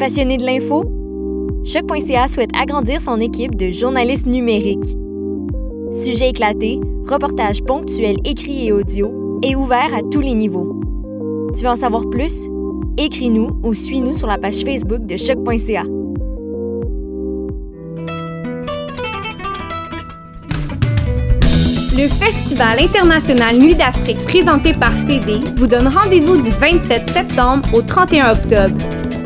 Passionné de l'info? Choc.ca souhaite agrandir son équipe de journalistes numériques. Sujets éclatés, reportages ponctuels écrits et audio, et ouverts à tous les niveaux. Tu veux en savoir plus? Écris-nous ou suis-nous sur la page Facebook de Choc.ca. Le Festival international Nuit d'Afrique présenté par TD vous donne rendez-vous du 27 septembre au 31 octobre.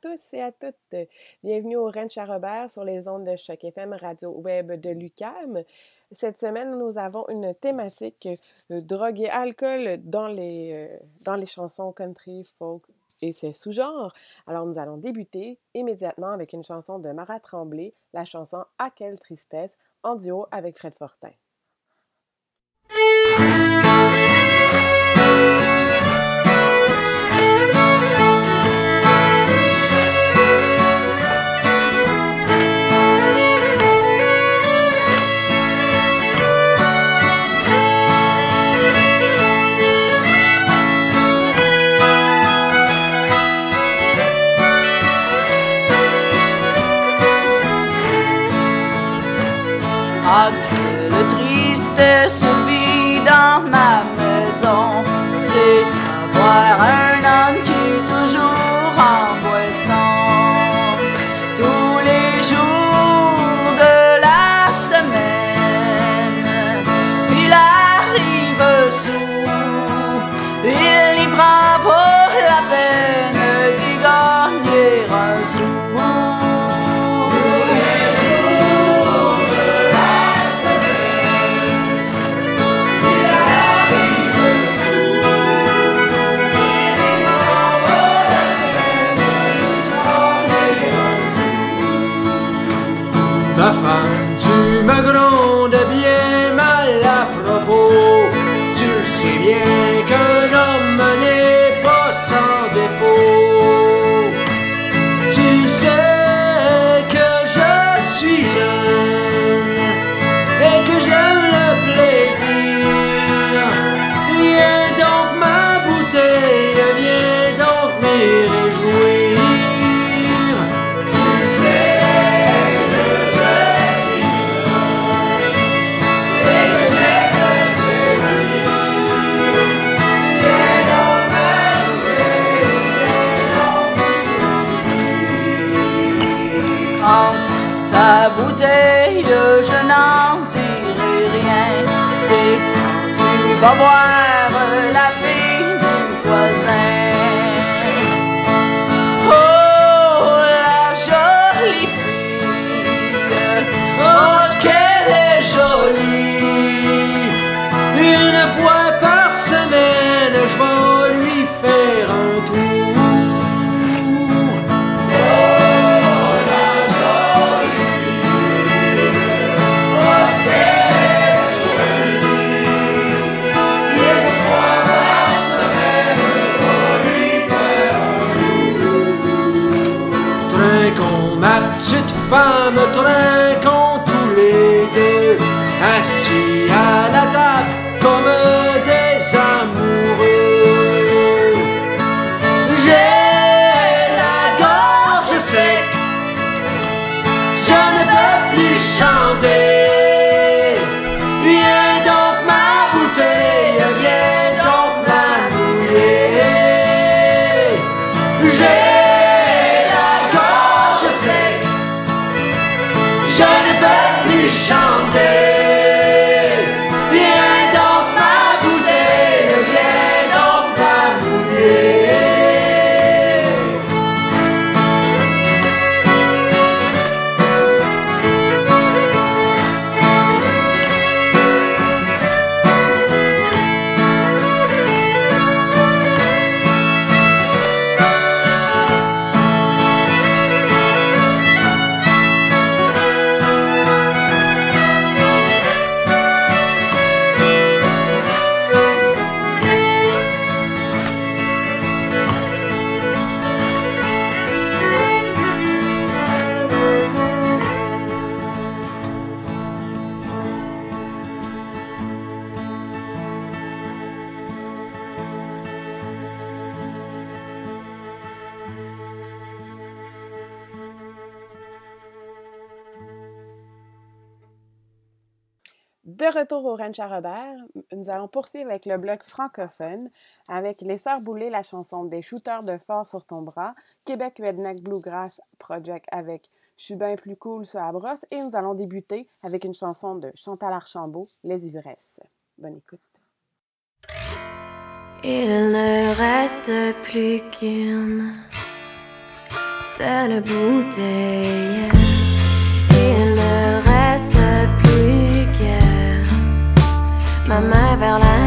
tous et à toutes. Bienvenue au Ranch à Robert sur les ondes de Choc FM Radio Web de l'UCAM. Cette semaine, nous avons une thématique euh, drogue et alcool dans les, euh, dans les chansons country, folk et ses sous-genres. Alors, nous allons débuter immédiatement avec une chanson de Marat Tremblay, la chanson À quelle tristesse, en duo avec Fred Fortin. Cette femme très tous les deux, assis à la Nous allons poursuivre avec le bloc francophone, avec Les Sœurs Boulées, la chanson des shooters de fort sur ton bras, Québec Redneck Bluegrass Project avec Je plus cool sur la brosse, et nous allons débuter avec une chanson de Chantal Archambault, Les Ivresses. Bonne écoute. Il ne reste plus qu'une seule bouteille. ma main vers la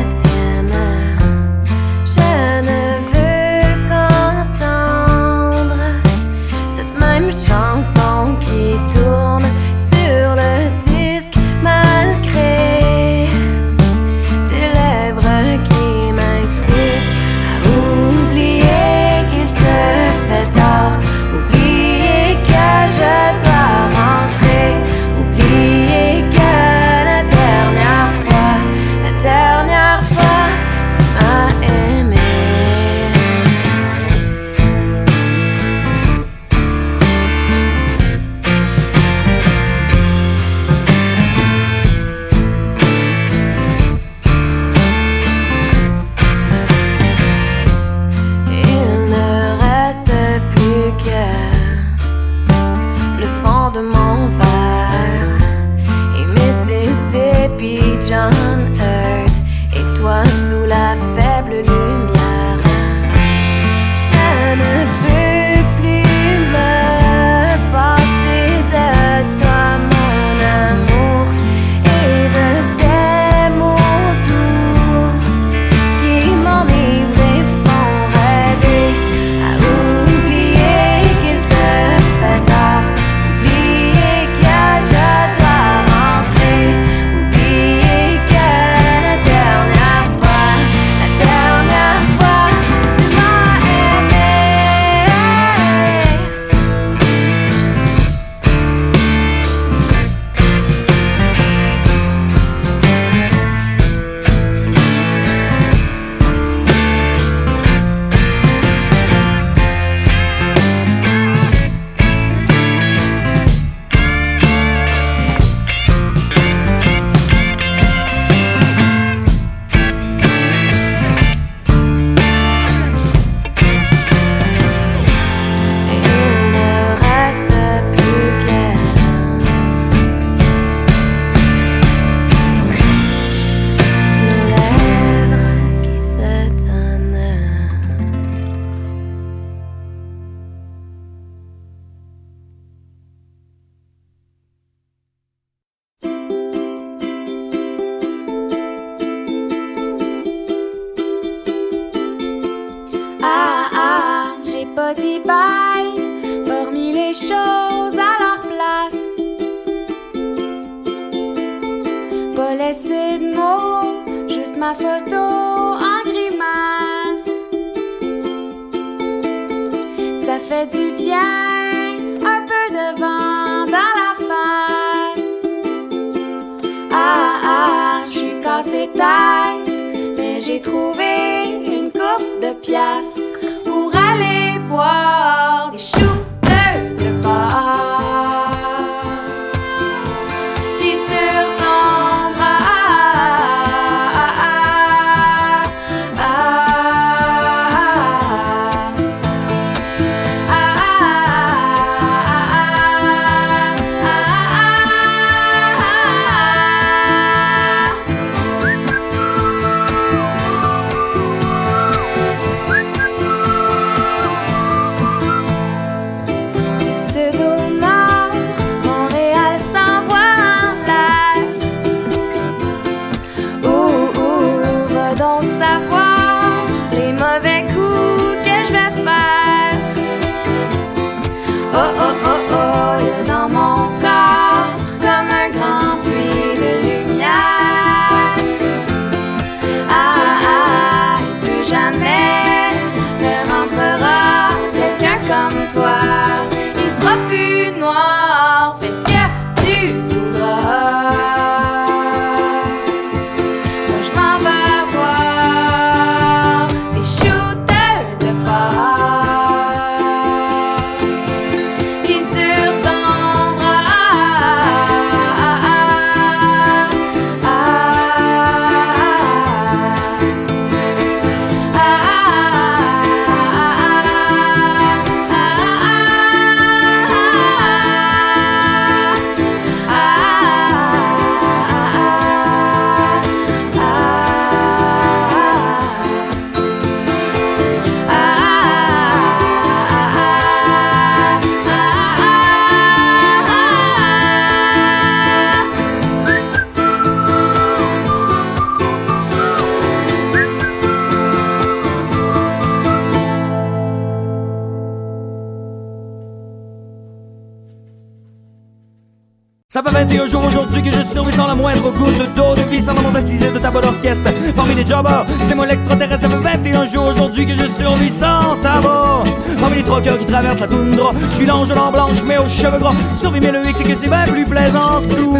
Ça fait 21 jours aujourd'hui que je survis sans la moindre goutte d'eau de vie sans la de ta bonne orchestre. Parmi les jobbers, c'est moi l'extraterrestre. Ça fait 21 jours aujourd'hui que je survis sans tabac. Parmi les troqueurs qui traversent la toundra, je suis l'ange en blanche mais aux cheveux gras. Survis mais le hic c'est que c'est bien plus plaisant sous.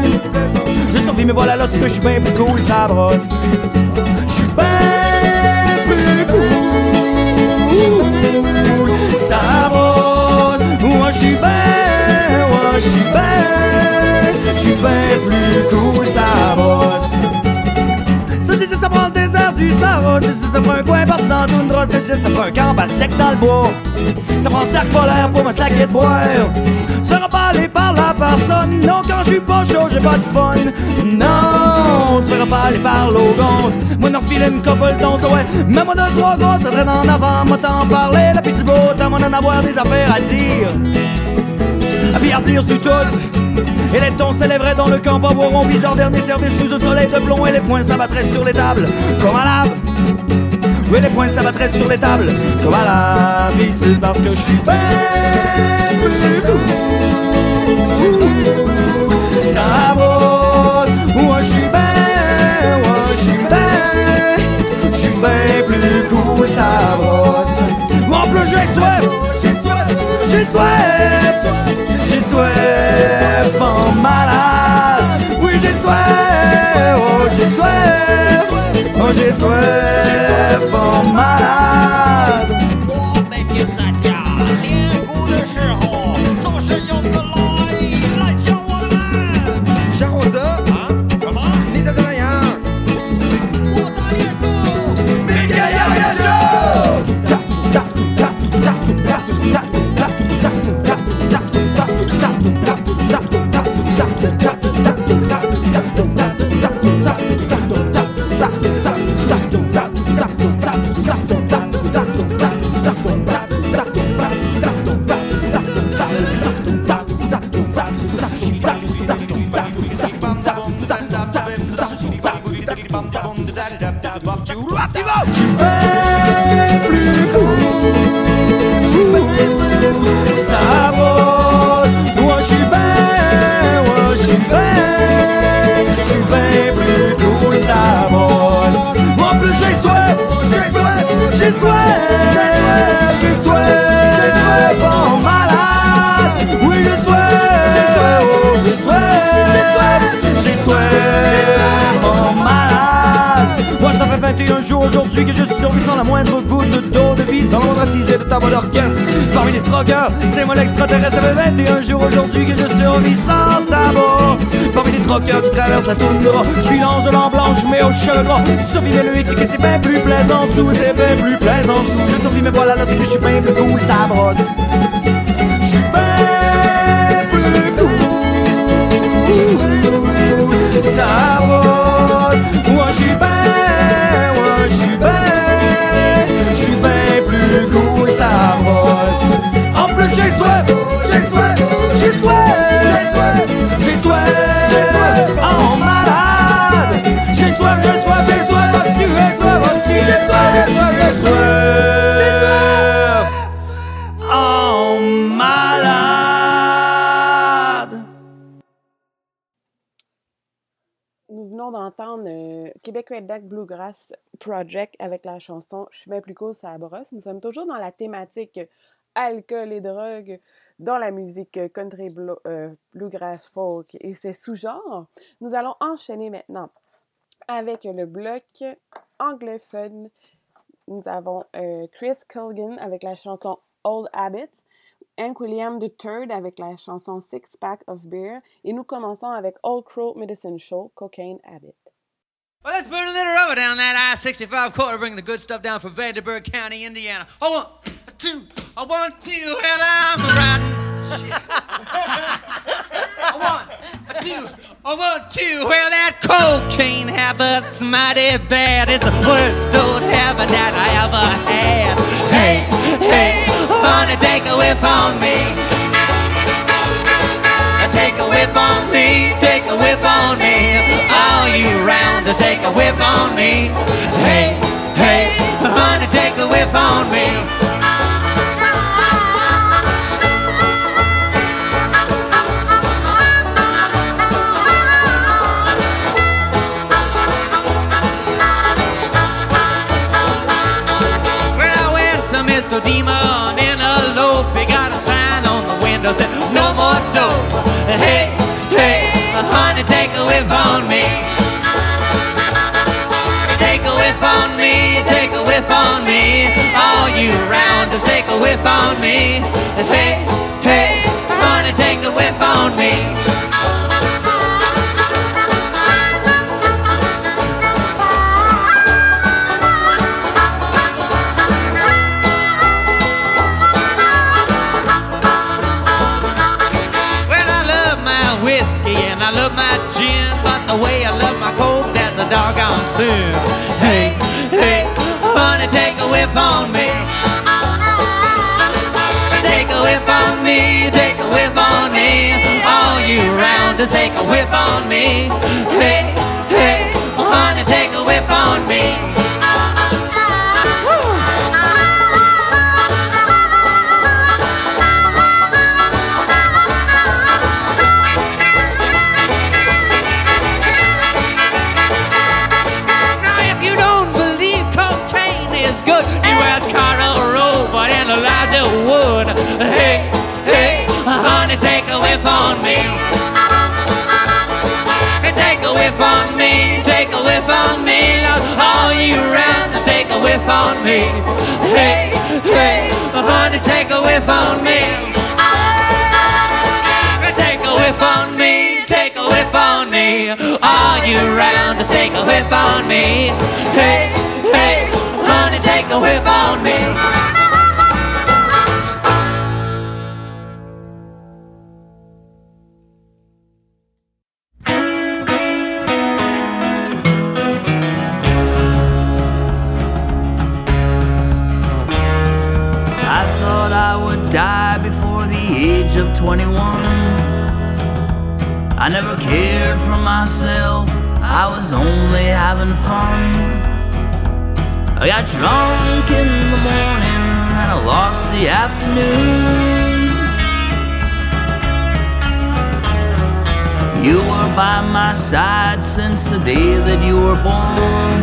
Je survis mais voilà là c'est que je suis bien plus cool, ça brosse. Je suis bien plus cool, ça brosse. Moi je suis bien, moi je suis bien. Suis bien plus cool, ça bosse. Ça dit ça prend le désert du Sahara, ça dit ça prend un coin parti dans la toundra, ça dit ça prend un camp à sec dans le bois. Ça prend un sac polaire pour me saquer de boire. Ça aller par la personne, non quand je suis pas chaud, j'ai pas de fun. Non, tu pas aller par l'ogance. Moi n'en filer une couple d'once, ouais. Mais moi de trois gosses, ça traîne en avant, moi t'en parler, la du beau temps, moi d'en avoir des affaires à dire. À puis dire sur tout. Et les tons s'élèveraient dans le camp pour boire bizarre dernier service sous un soleil de plomb et les poings s'abattraient sur les tables comme à lave. Oui, les poings s'abattraient sur les tables comme à l'habitude parce que je suis bien plus cool. Ça brosse, moi je suis bien, moi je suis bien, je suis bien plus cool, ça brosse. Moi en plus j'ai soif, j'ai soif, j'ai soif, oh j'ai soif en plaisant sous, bien plus plaisant sous. Je survis, mais voilà, que je suis bien plus cool, ça brosse. Duck Bluegrass Project avec la chanson Je suis bien plus cool, ça brosse. Nous sommes toujours dans la thématique alcool et drogue dans la musique country euh, bluegrass folk et ses sous-genres. Nous allons enchaîner maintenant avec le bloc anglophone. Nous avons euh, Chris Culligan avec la chanson Old Habit, Hank William III avec la chanson Six Pack of Beer et nous commençons avec Old Crow Medicine Show, Cocaine Habit. Well, let's burn a little rubber down that I-65 corridor, bring the good stuff down from Vanderburgh County, Indiana. I want two, I want two, well, I'm riding. Shit. I want a two, I want two, well, that cocaine habit's mighty bad. It's the worst old habit that I ever had. Hey, hey, honey, take a whiff on me. Take a whiff on me, take a whiff on me. All you round to take a whiff on me. Hey, hey, honey, take a whiff on me. Just take a whiff on me. Hey, hey, honey, take a whiff on me. Well, I love my whiskey and I love my gin, but the way I love my coke, that's a doggone sin. Hey, hey, honey, take a whiff on me. Me, take a whiff on me. All you round to take a whiff on me. Hey, hey, honey, take a whiff on me. Whiff on me. Hey, Take a whiff on me, take a whiff on me. All you round, just take a whiff on me. Hey, hey, honey, take a whiff on me. Take a whiff on me, take a whiff on me. All you round, just take a whiff on me. Hey, hey, honey, take a whiff on me. Myself, I was only having fun. I got drunk in the morning and I lost the afternoon. You were by my side since the day that you were born.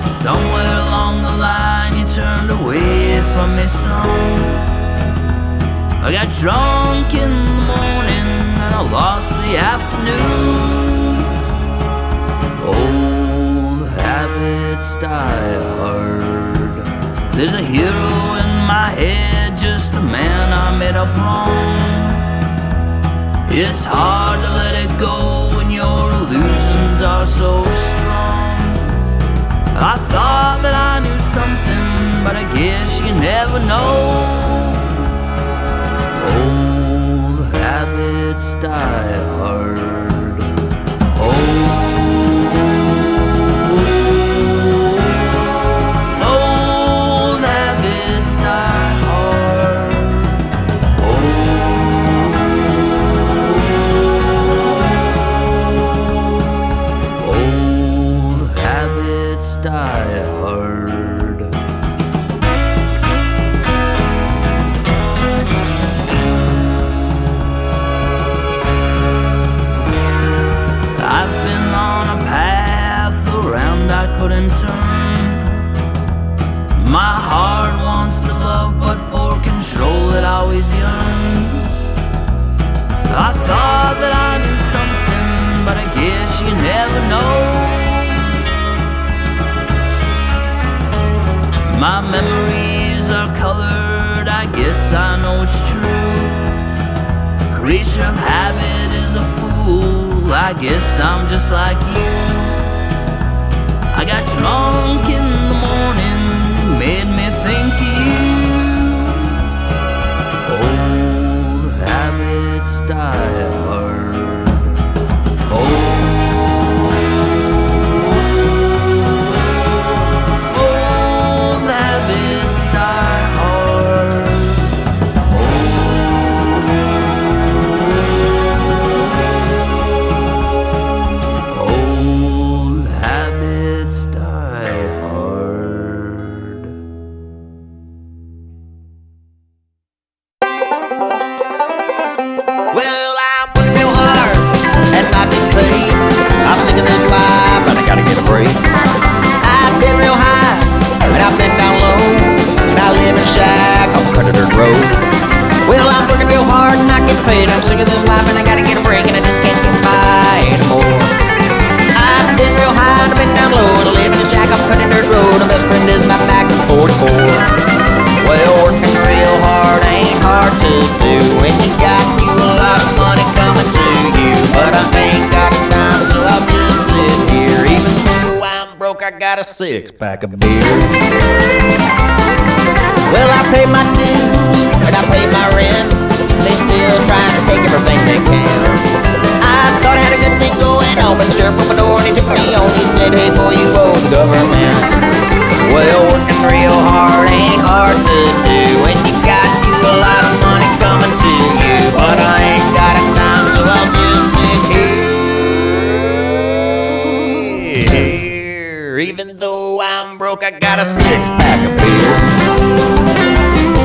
Somewhere along the line, you turned away from me, son. I got drunk in the morning and I lost the afternoon. Old habits die hard. There's a hero in my head, just a man I made up wrong. It's hard to let it go when your illusions are so strong. I thought that I knew something, but I guess you never know. Old habits Well, I'm working real hard and not getting paid. I'm sick of this life and I gotta get a break and I just can't get by anymore. I've been real high I've been down low. And I live in a shack on Country Dirt Road. My best friend is my Magnum 44. Well, working real hard ain't hard to do when you got you a lot of money coming to you. But I ain't got broke, I got a six pack of beer. Well, I pay my dues and I pay my rent. They still trying to take everything they can. I thought I had a good thing going on, but the sheriff opened the door and he took me on. He said, Hey, boy, you owe the government. Well, working real hard ain't hard to do when you got you a lot of money coming to you. But I ain't Even though I'm broke, I got a six pack of beer.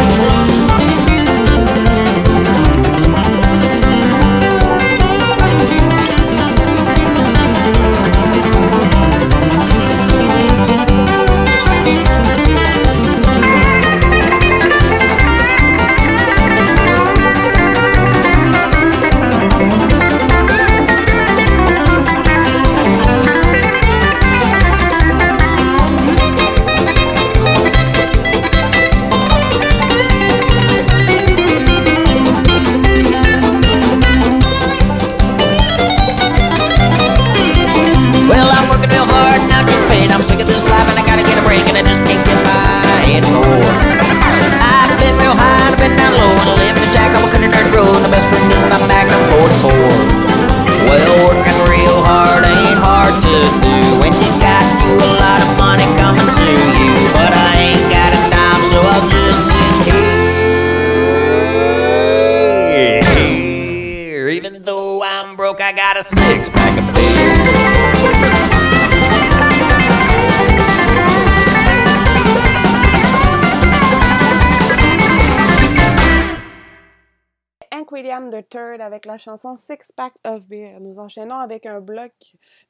avec la chanson Six Pack of Beer. Nous enchaînons avec un bloc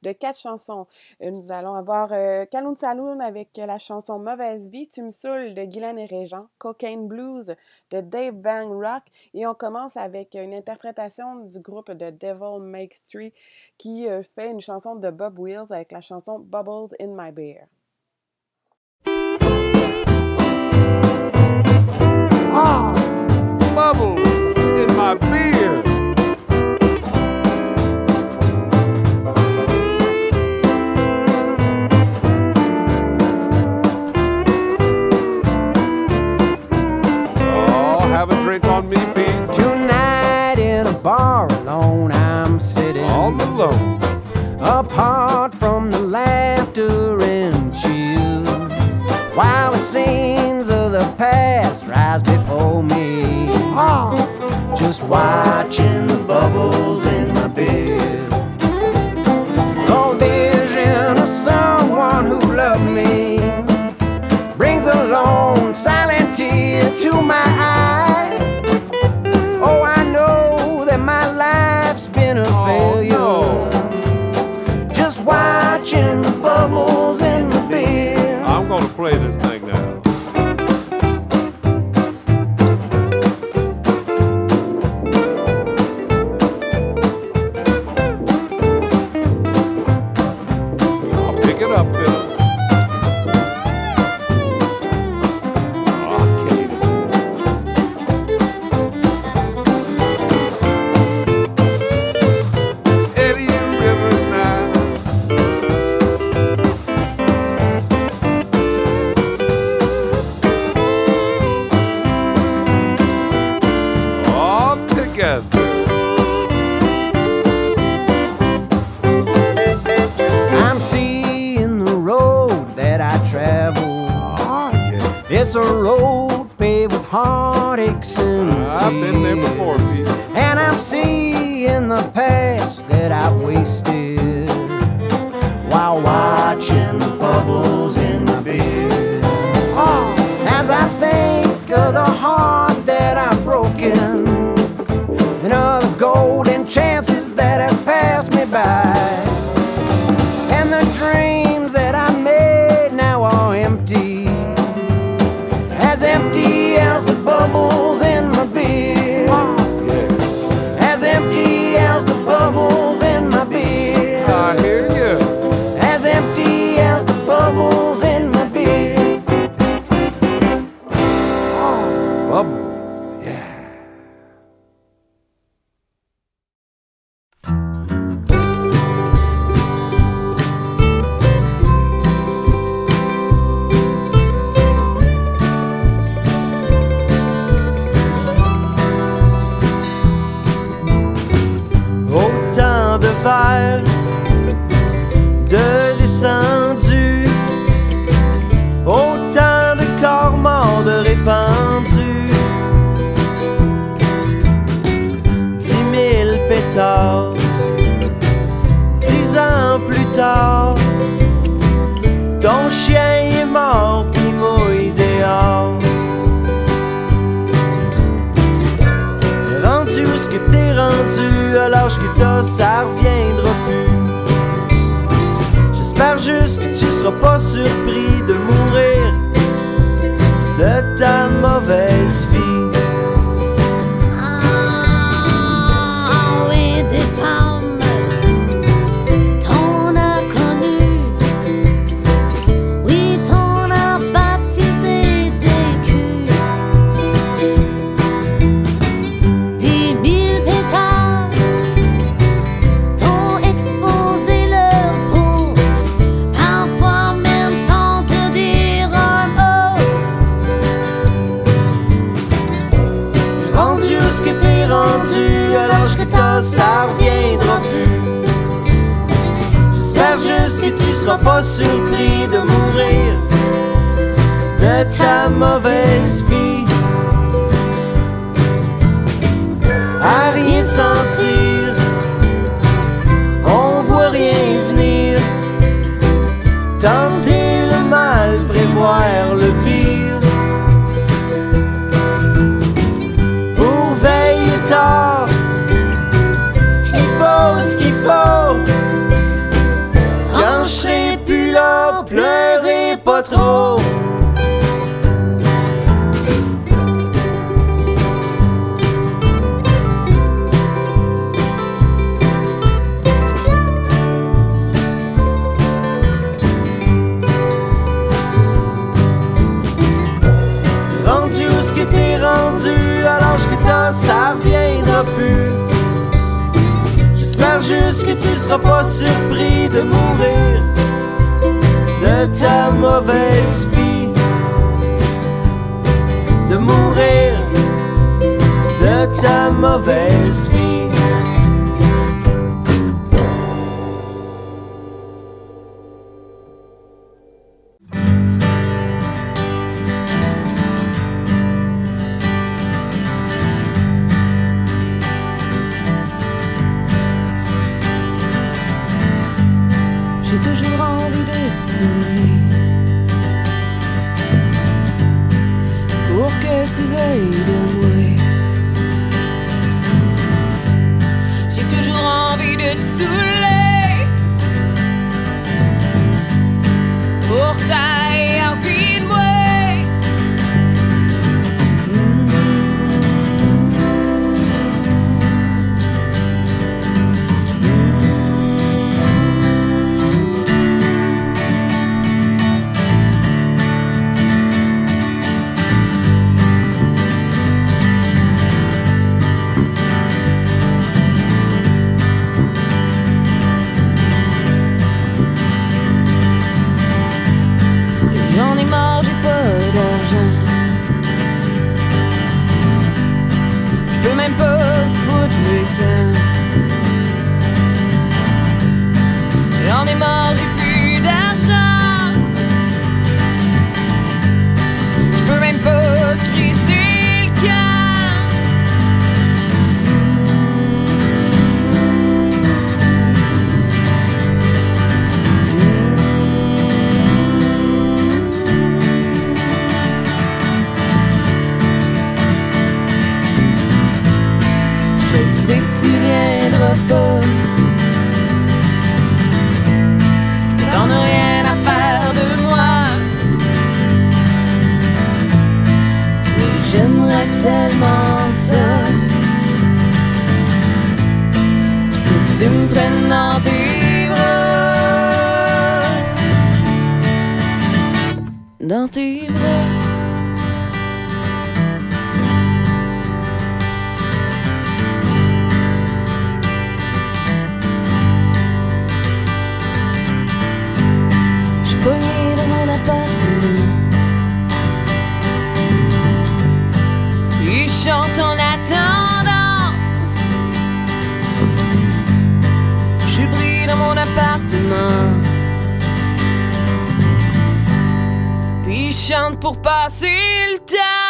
de quatre chansons. Euh, nous allons avoir euh, Caloun Saloon avec la chanson Mauvaise Vie, Tu me saoules de Guylaine et Régent, Cocaine Blues de Dave Van Rock et on commence avec une interprétation du groupe de Devil Makes Tree qui euh, fait une chanson de Bob Wills avec la chanson Bubbles in My Beer. Ah, bubbles in my beer. have a drink on me, B. Tonight in a bar alone, I'm sitting all alone, apart from the laughter and cheer, while the scenes of the past rise before me. Oh. Just watching the bubbles in the beer. No vision of someone who loved me brings a lone, silent tear to my eyes. Seras pas surpris de mourir de ta mauvaise vie. De mourir de ta mauvaise vie. Chante en attendant. Je pris dans mon appartement. Puis il chante pour passer le temps.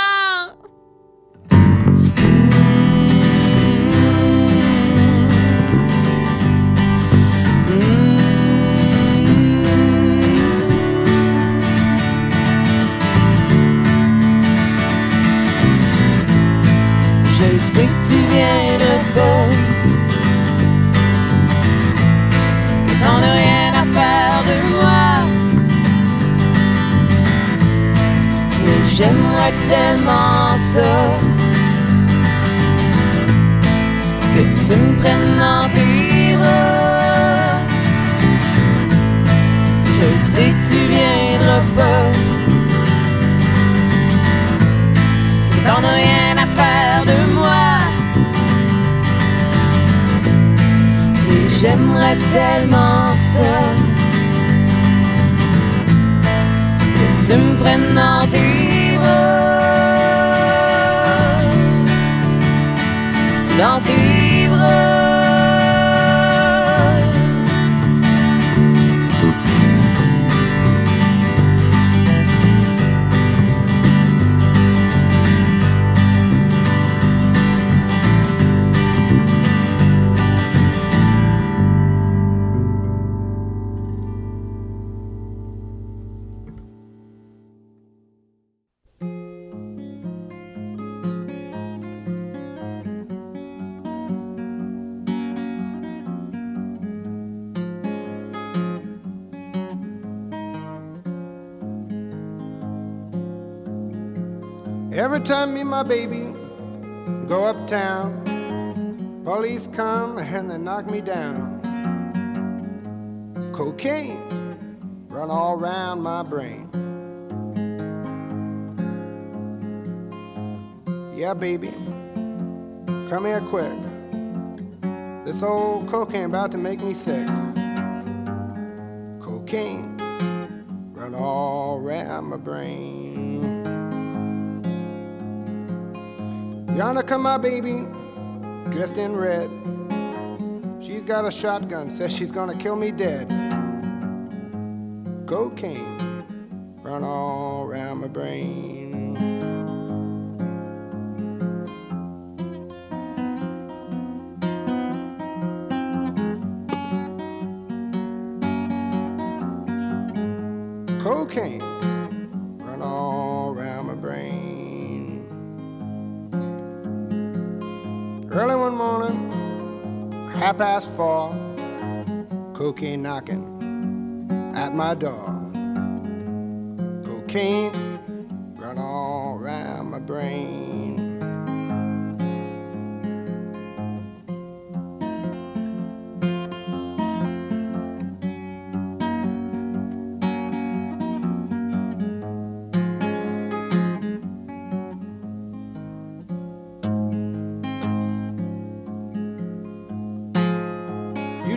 J'aimerais tellement ça. Que tu me prennes dans tes bras. Je sais que tu viendras pas. Que t'en as rien à faire de moi. Mais j'aimerais tellement ça. Que tu me prennes dans tes Dans tes Every time me and my baby go uptown, police come and they knock me down. Cocaine run all around my brain. Yeah, baby, come here quick. This old cocaine about to make me sick. Cocaine run all around my brain. Yonder come my baby, dressed in red. She's got a shotgun, says she's gonna kill me dead. Cocaine run all around my brain. Past four, cocaine knocking at my door. Cocaine run all around my brain.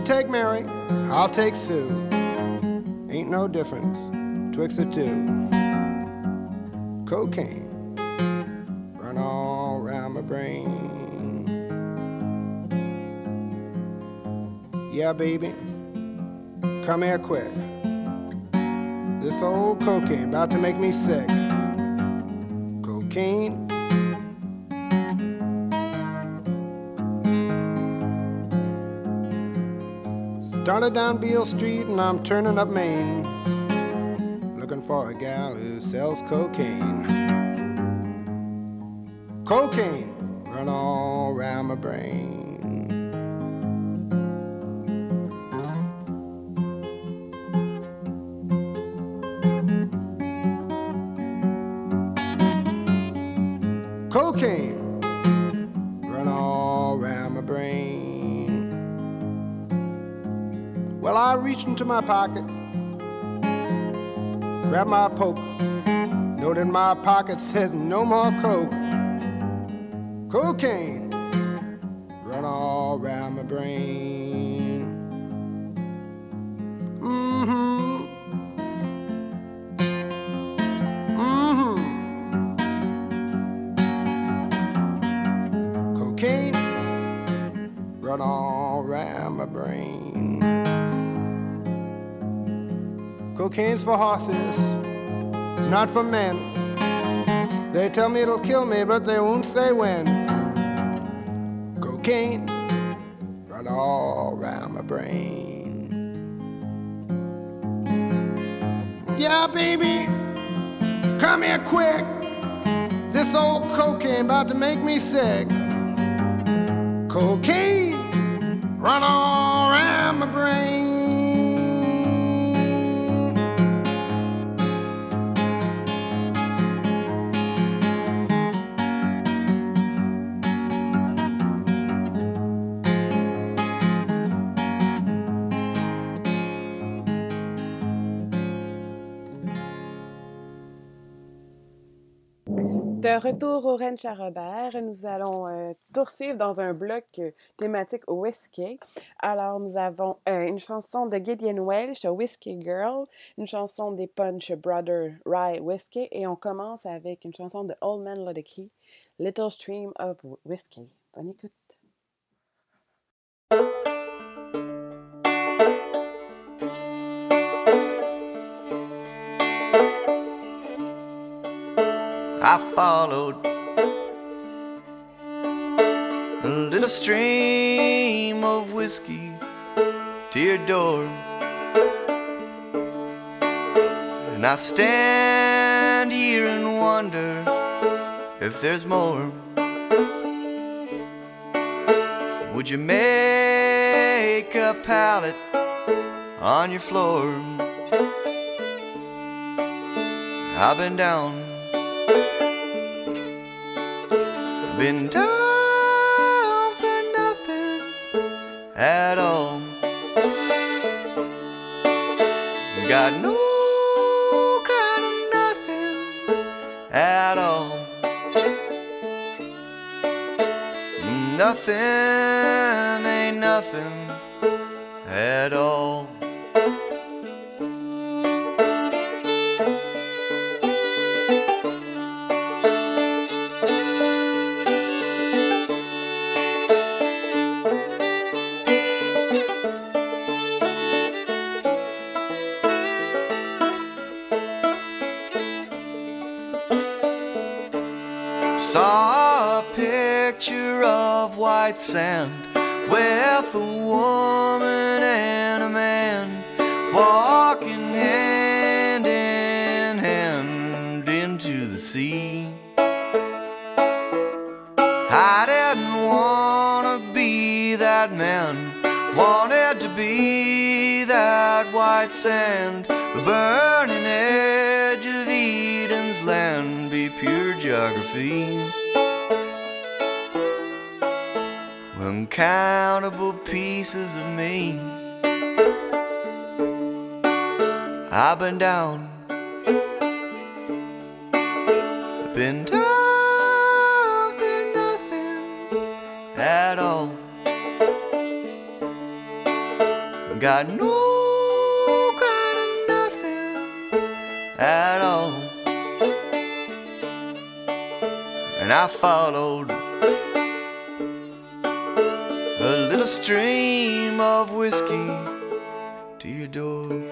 Take Mary, I'll take Sue. Ain't no difference twixt the two. Cocaine run all around my brain. Yeah, baby, come here quick. This old cocaine about to make me sick. Cocaine. Started down Beale Street and I'm turning up Main. Looking for a gal who sells cocaine. Cocaine run all around my brain. My pocket, grab my poke. Note in my pocket says no more coke. Cocaine for horses, not for men. They tell me it'll kill me, but they won't say when. Cocaine run all around my brain. Yeah, baby, come here quick. This old cocaine about to make me sick. Cocaine run all around my brain. Retour au Ranch à Robert, nous allons euh, poursuivre dans un bloc euh, thématique whisky. Alors, nous avons euh, une chanson de Gideon Welsh, Whiskey Girl, une chanson des Punch Brother Rye Whiskey, et on commence avec une chanson de Old Man Ludicky, Little Stream of Whiskey. Bonne écoute. I followed a little stream of whiskey to your door. And I stand here and wonder if there's more. Would you make a pallet on your floor? I've been down been down for nothing at all. Got no kind of nothing at all. Nothing and I followed a little stream of whiskey to your door.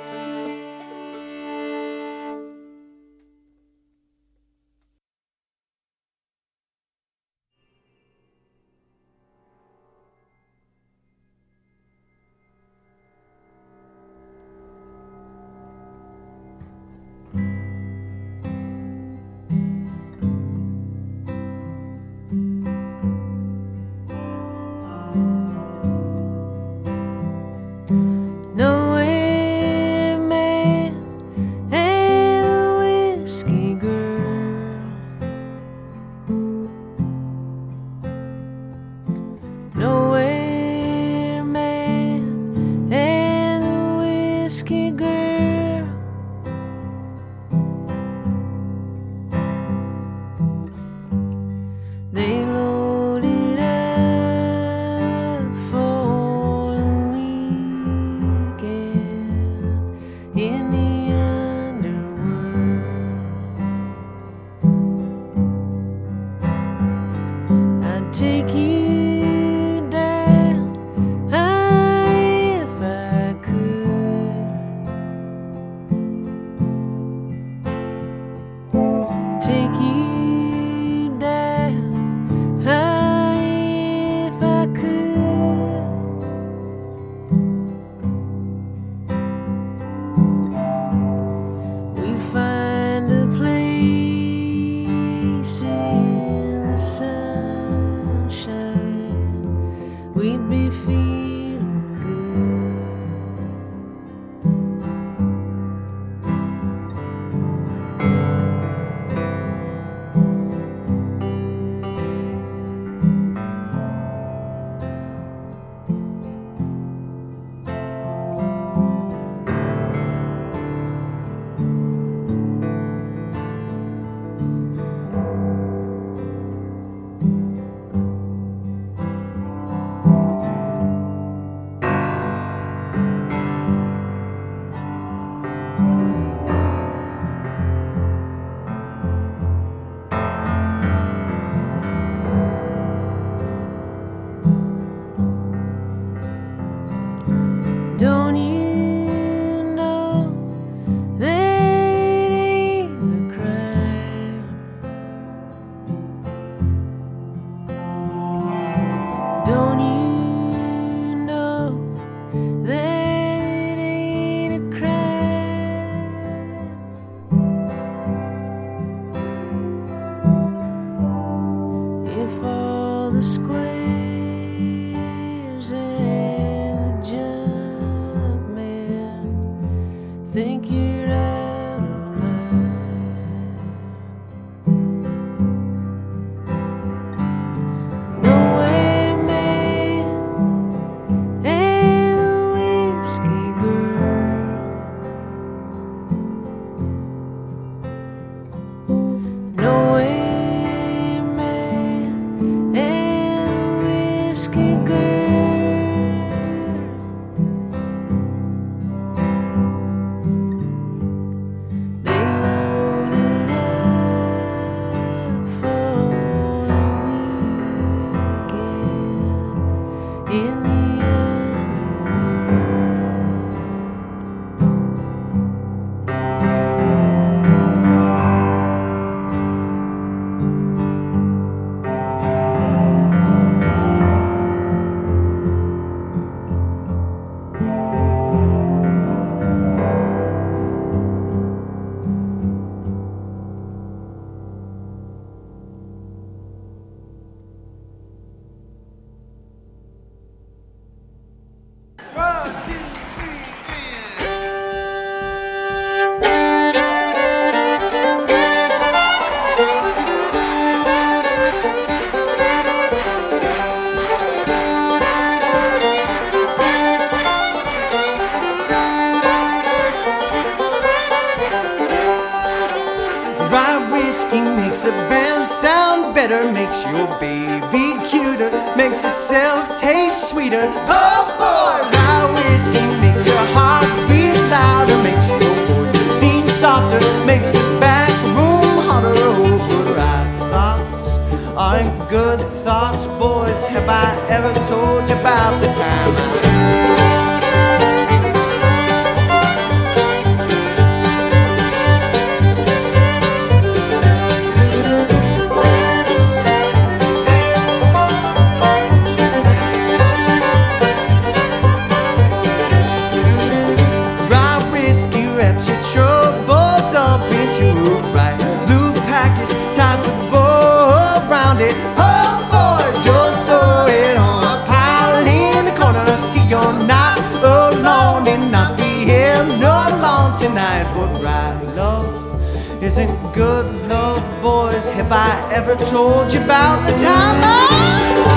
Ever told you about the time? I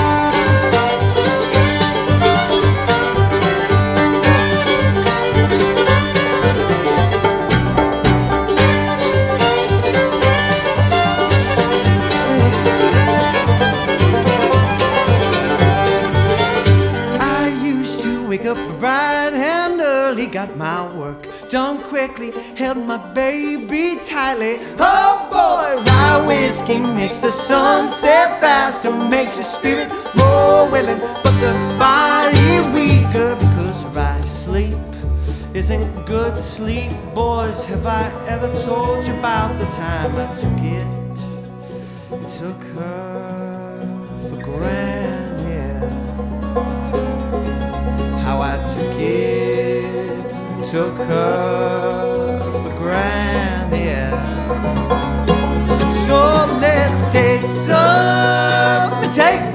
quickly, held my baby tightly. Oh boy, rye whiskey makes the sun set faster, makes the spirit more willing, but the body weaker because rye sleep isn't good sleep. Boys, have I ever told you about the time I took it? Took her for granted Yeah, how I took it, took her for granted. So let's take some take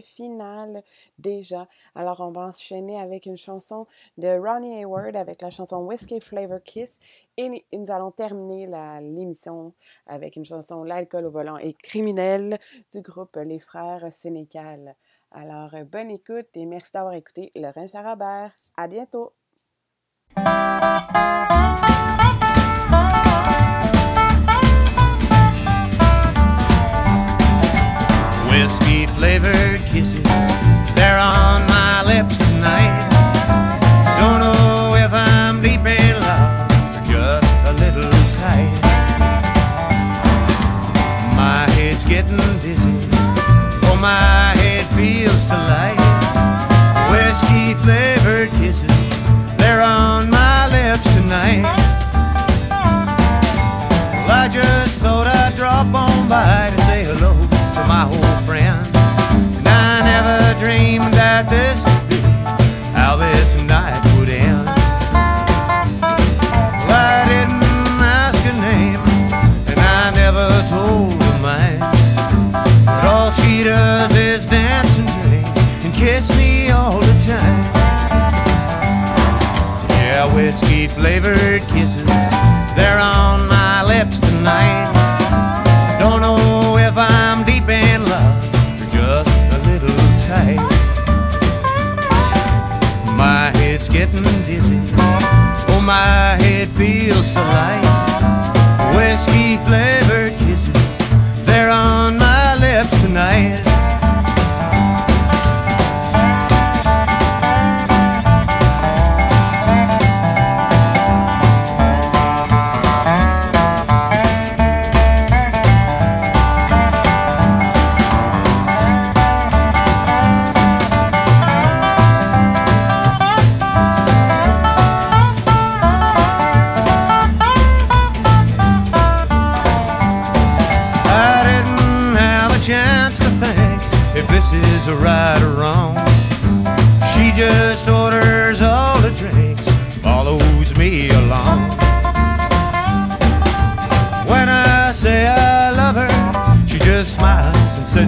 final déjà. Alors, on va enchaîner avec une chanson de Ronnie Hayward avec la chanson Whiskey Flavor Kiss. Et nous allons terminer l'émission avec une chanson L'alcool au volant est criminel du groupe Les Frères Sénécal. Alors, bonne écoute et merci d'avoir écouté Lorraine Charabert. À bientôt! Whiskey flavored kisses, they're on my lips tonight.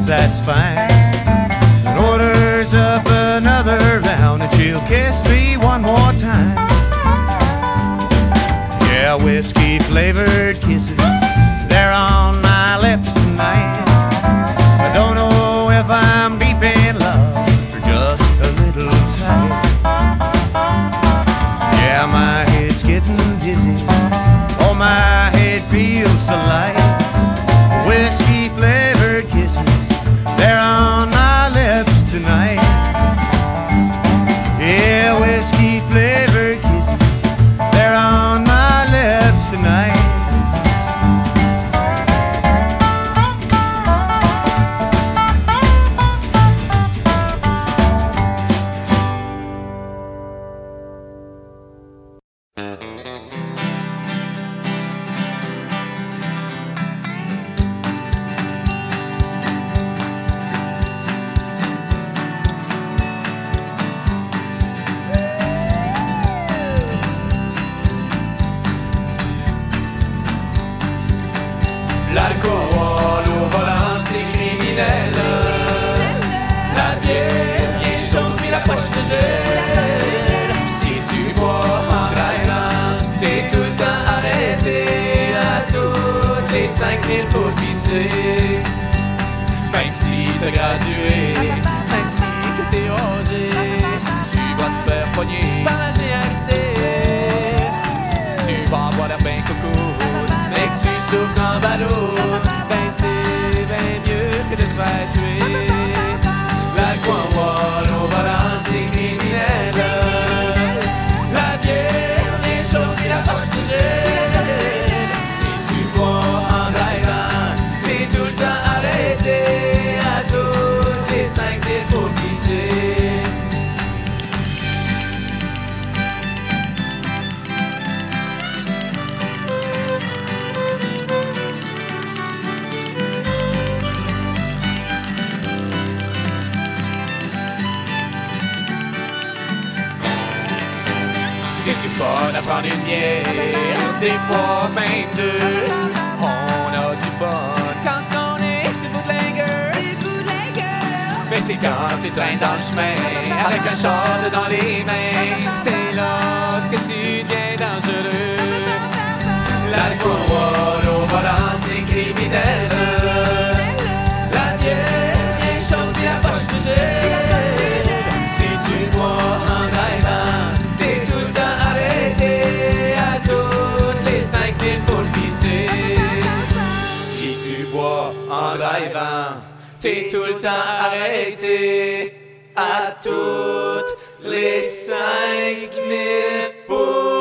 That's fine. And orders up another round and she'll kiss me one more time. Yeah, whiskey flavored par la GRC. Tu vas avoir l'air bien coco, mais que tu souffres en ballon. Ben c'est bien mieux que de se faire tuer. Fun à prendre une bière, des fois même deux. On a du fun quand ce qu'on est, c'est bootlegger. Mais c'est quand tu traînes dans le chemin avec un char dans les mains. C'est là ce que tu deviens dangereux. L'alcool au volant, c'est criminel. La bière est chaude, puis la poche de t'es tout le temps arrêté à toutes les cinq minutes.